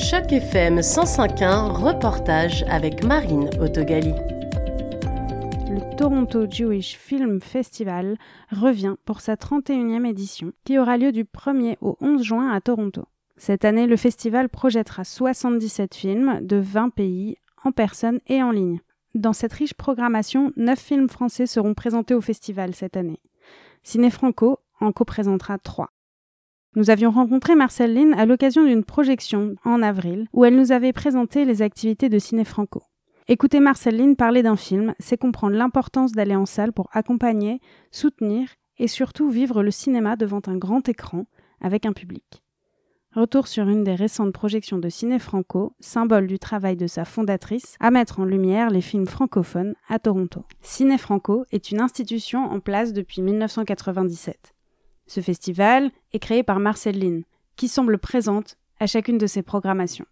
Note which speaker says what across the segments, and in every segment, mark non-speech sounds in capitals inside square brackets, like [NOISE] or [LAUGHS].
Speaker 1: Choc FM 105.1, reportage avec Marine Autogali.
Speaker 2: Le Toronto Jewish Film Festival revient pour sa 31e édition, qui aura lieu du 1er au 11 juin à Toronto. Cette année, le festival projettera 77 films de 20 pays, en personne et en ligne. Dans cette riche programmation, 9 films français seront présentés au festival cette année. Ciné Franco en co-présentera 3. Nous avions rencontré Marcel Lynn à l'occasion d'une projection en avril où elle nous avait présenté les activités de Ciné Franco. Écouter Marcel Lynn parler d'un film, c'est comprendre l'importance d'aller en salle pour accompagner, soutenir et surtout vivre le cinéma devant un grand écran avec un public. Retour sur une des récentes projections de Ciné Franco, symbole du travail de sa fondatrice à mettre en lumière les films francophones à Toronto. Ciné Franco est une institution en place depuis 1997. Ce festival est créé par Marcel Lynn, qui semble présente à chacune de ses programmations.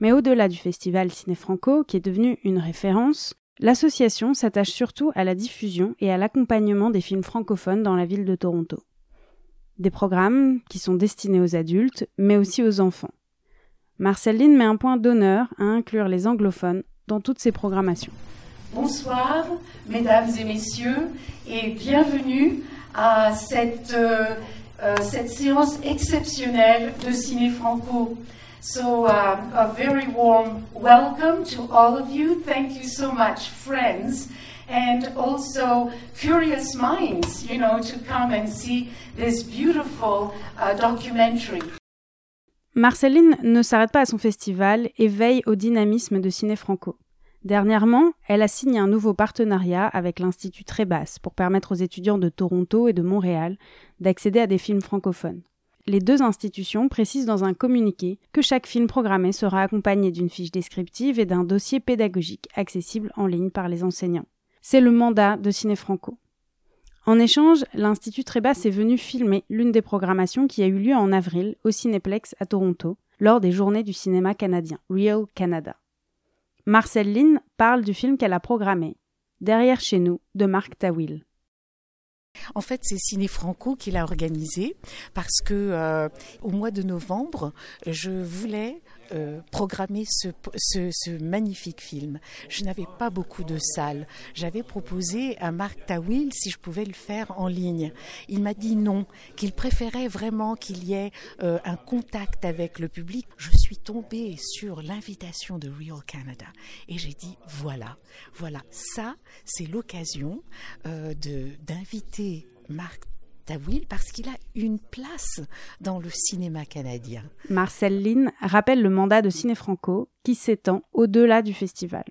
Speaker 2: Mais au-delà du festival Ciné Franco, qui est devenu une référence, l'association s'attache surtout à la diffusion et à l'accompagnement des films francophones dans la ville de Toronto. Des programmes qui sont destinés aux adultes, mais aussi aux enfants. Marcel Lynn met un point d'honneur à inclure les anglophones dans toutes ses programmations.
Speaker 3: Bonsoir, mesdames et messieurs, et bienvenue à cette, euh, euh, cette séance exceptionnelle de Ciné Franco. So, uh, a very warm welcome to all of you. Thank you so much, friends, and also curious minds, you know, to come and see this beautiful uh, documentary.
Speaker 2: Marceline ne s'arrête pas à son festival et veille au dynamisme de Ciné Franco. Dernièrement, elle a signé un nouveau partenariat avec l'Institut Trébasse pour permettre aux étudiants de Toronto et de Montréal d'accéder à des films francophones. Les deux institutions précisent dans un communiqué que chaque film programmé sera accompagné d'une fiche descriptive et d'un dossier pédagogique accessible en ligne par les enseignants. C'est le mandat de Ciné Franco. En échange, l'Institut Trébasse est venu filmer l'une des programmations qui a eu lieu en avril au Cinéplex à Toronto lors des Journées du cinéma canadien, Real Canada. Marcel Lynn parle du film qu'elle a programmé, Derrière chez nous, de Marc Tawil.
Speaker 4: En fait, c'est Ciné Franco qui l'a organisé parce que euh, au mois de novembre, je voulais euh, programmer ce, magnifique film. Je n'avais pas beaucoup de salles. J'avais proposé à Marc Tawil si je pouvais le faire en ligne. Il m'a dit non, qu'il préférait vraiment qu'il y ait euh, un contact avec le public. Je suis tombée sur l'invitation de Real Canada et j'ai dit voilà, voilà, ça c'est l'occasion euh, d'inviter Marc parce qu'il a une place dans le cinéma canadien.
Speaker 2: Marcel Lynn rappelle le mandat de Ciné Franco qui s'étend au-delà du festival.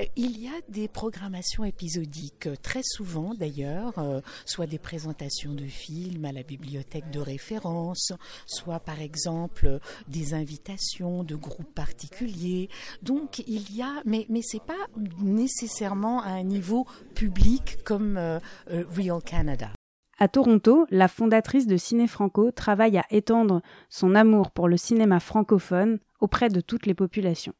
Speaker 4: Euh, il y a des programmations épisodiques, très souvent d'ailleurs, euh, soit des présentations de films à la bibliothèque de référence, soit par exemple des invitations de groupes particuliers. Donc il y a, mais mais c'est pas nécessairement à un niveau public comme euh, Real Canada.
Speaker 2: À Toronto, la fondatrice de Ciné Franco travaille à étendre son amour pour le cinéma francophone auprès de toutes les populations.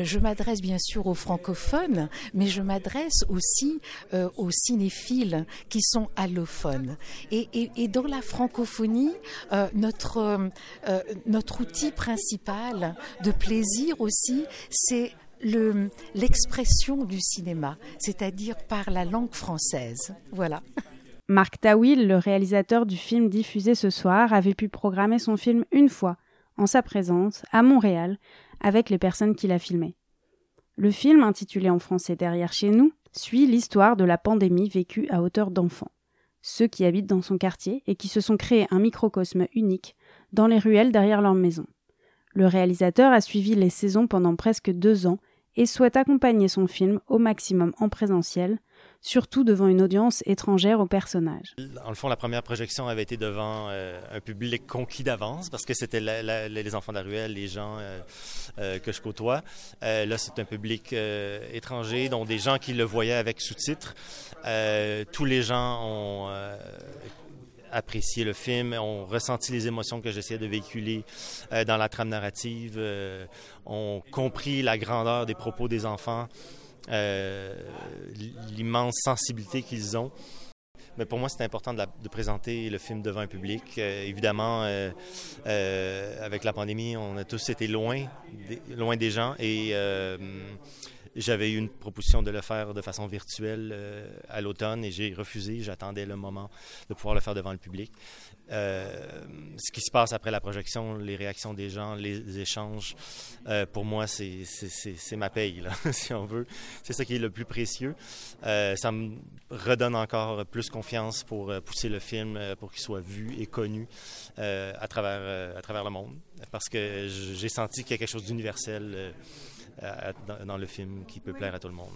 Speaker 4: Je m'adresse bien sûr aux francophones, mais je m'adresse aussi euh, aux cinéphiles qui sont allophones. Et, dans la francophonie, euh, notre, euh, notre outil principal de plaisir aussi, c'est l'expression du cinéma, c'est-à-dire par la langue française. Voilà. [LAUGHS]
Speaker 2: Marc Tawil, le réalisateur du film diffusé ce soir, avait pu programmer son film une fois, en sa présence, à Montréal, avec les personnes qu'il a filmées. Le film, intitulé en français Derrière chez nous, suit l'histoire de la pandémie vécue à hauteur d'enfants, ceux qui habitent dans son quartier et qui se sont créés un microcosme unique dans les ruelles derrière leur maison. Le réalisateur a suivi les saisons pendant presque deux ans et souhaite accompagner son film au maximum en présentiel, surtout devant une audience étrangère au personnage.
Speaker 5: En le fond, la première projection avait été devant euh, un public conquis d'avance parce que c'était les enfants de la ruelle, les gens euh, euh, que je côtoie. là, c'est un public étranger, dont des gens qui le voyaient avec sous-titres. tous les gens ont apprécié le film, ont ressenti les émotions que j'essayais de véhiculer dans la trame narrative, ont compris la grandeur des propos des enfants. Euh, l'immense sensibilité qu'ils ont. mais pour moi, c'était important de, présenter le film devant un public. évidemment, avec la pandémie, on a tous été loin, loin des gens et j'avais eu une proposition de le faire de façon virtuelle euh, à l'automne et j'ai refusé. J'attendais le moment de pouvoir le faire devant le public. Euh, ce qui se passe après la projection, les réactions des gens, les échanges, euh, pour moi, c'est ma paye, [LAUGHS] si on veut. C'est ça qui est le plus précieux. ça me redonne encore plus confiance pour pousser le film, pour qu'il soit vu et connu à, travers, à travers le monde. Parce que j'ai senti qu'il y a quelque chose d'universel dans le film qui peut plaire à tout le monde.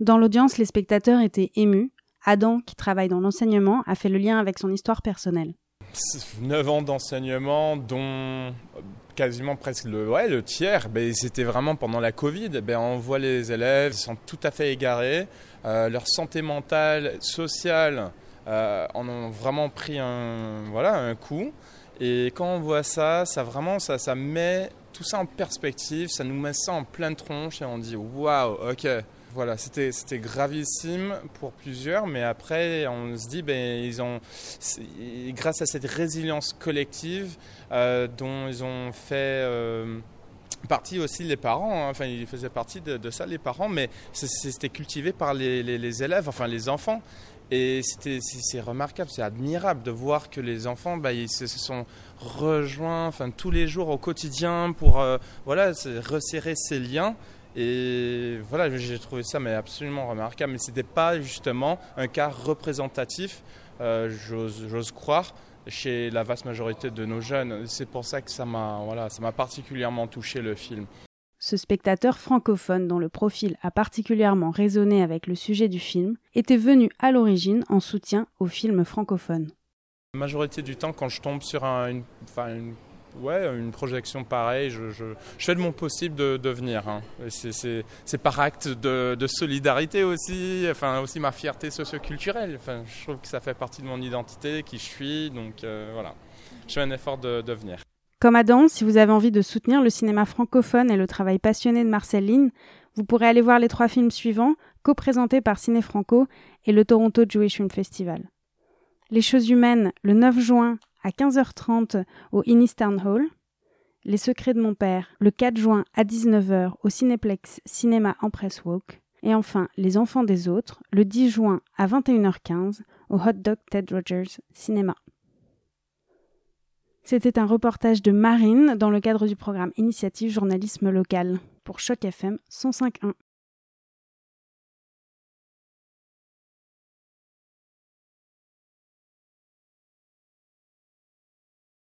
Speaker 2: Dans l'audience, les spectateurs étaient émus. Adam, qui travaille dans l'enseignement, a fait le lien avec son histoire personnelle.
Speaker 6: 9 ans d'enseignement, dont quasiment presque le, ouais, le tiers, ben, c'était vraiment pendant la Covid. Ben, on voit les élèves, ils sont tout à fait égarés. Euh, leur santé mentale, sociale, euh, en ont vraiment pris un, voilà, un coup. Et quand on voit ça, ça vraiment, ça, ça met tout ça en perspective, ça nous met ça en pleine tronche et on dit waouh, ok. Voilà, c'était gravissime pour plusieurs, mais après on se dit ben ils ont grâce à cette résilience collective euh, dont ils ont fait euh, partie aussi les parents, hein. enfin ils faisaient partie de, ça les parents, mais c'était cultivé par les, les, élèves, enfin les enfants. Et c'est remarquable, c'est admirable de voir que les enfants, bah, ils se, sont rejoints enfin, tous les jours au quotidien pour euh, voilà, resserrer ces liens. Et voilà, j'ai trouvé ça mais absolument remarquable. Mais ce n'était pas justement un cas représentatif, euh, j'ose croire, chez la vaste majorité de nos jeunes. C'est pour ça que ça m'a voilà, particulièrement touché le film.
Speaker 2: Ce spectateur francophone dont le profil a particulièrement résonné avec le sujet du film était venu à l'origine en soutien au film francophone.
Speaker 6: La majorité du temps, quand je tombe sur une, projection pareille, je, fais de mon possible de, venir. Hein. C'est par acte de, solidarité aussi, enfin aussi ma fierté socioculturelle. Je trouve que ça fait partie de mon identité, qui je suis, donc euh, voilà, je fais un effort de, de venir.
Speaker 2: Comme Adam, si vous avez envie de soutenir le cinéma francophone et le travail passionné de Marcel Lynn, vous pourrez aller voir les trois films suivants, co-présentés par Ciné Franco et le Toronto Jewish Film Festival. Les choses humaines, le 9 juin à 15h30 au Inniston Hall. Les secrets de mon père, le 4 juin à 19h au Cinéplex Cinéma Empress Walk. Et enfin, Les enfants des autres, le 10 juin à 21h15 au Hot Dog Ted Rogers Cinéma. C'était un reportage de Marine dans le cadre du programme Initiative Journalisme Local pour Choc FM 105.1.